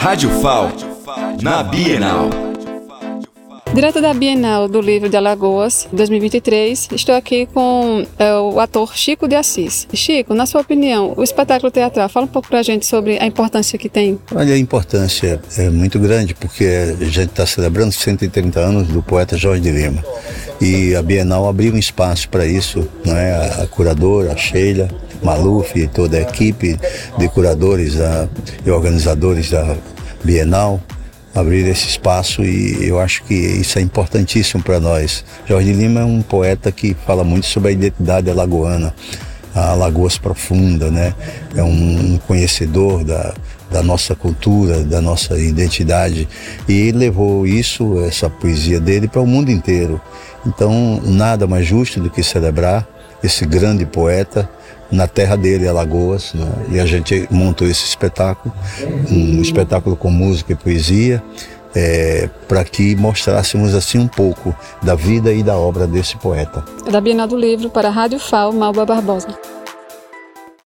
Rádio FAO, na Bienal. Direto da Bienal do Livro de Alagoas, 2023, estou aqui com é, o ator Chico de Assis. Chico, na sua opinião, o espetáculo teatral, fala um pouco para a gente sobre a importância que tem. Olha, a importância é muito grande porque a gente está celebrando 130 anos do poeta Jorge de Lima. E a Bienal abriu um espaço para isso, não é? a curadora, a Sheila, Maluf e toda a equipe de curadores a, e organizadores da Bienal abrir esse espaço e eu acho que isso é importantíssimo para nós. Jorge Lima é um poeta que fala muito sobre a identidade alagoana, a Alagoas profunda, né? É um conhecedor da, da nossa cultura, da nossa identidade e levou isso, essa poesia dele para o mundo inteiro. Então, nada mais justo do que celebrar esse grande poeta na terra dele, Alagoas, né? e a gente montou esse espetáculo, um espetáculo com música e poesia, é, para que mostrássemos assim um pouco da vida e da obra desse poeta. Da Bienal do Livro para a Rádio FAO, Malba Barbosa.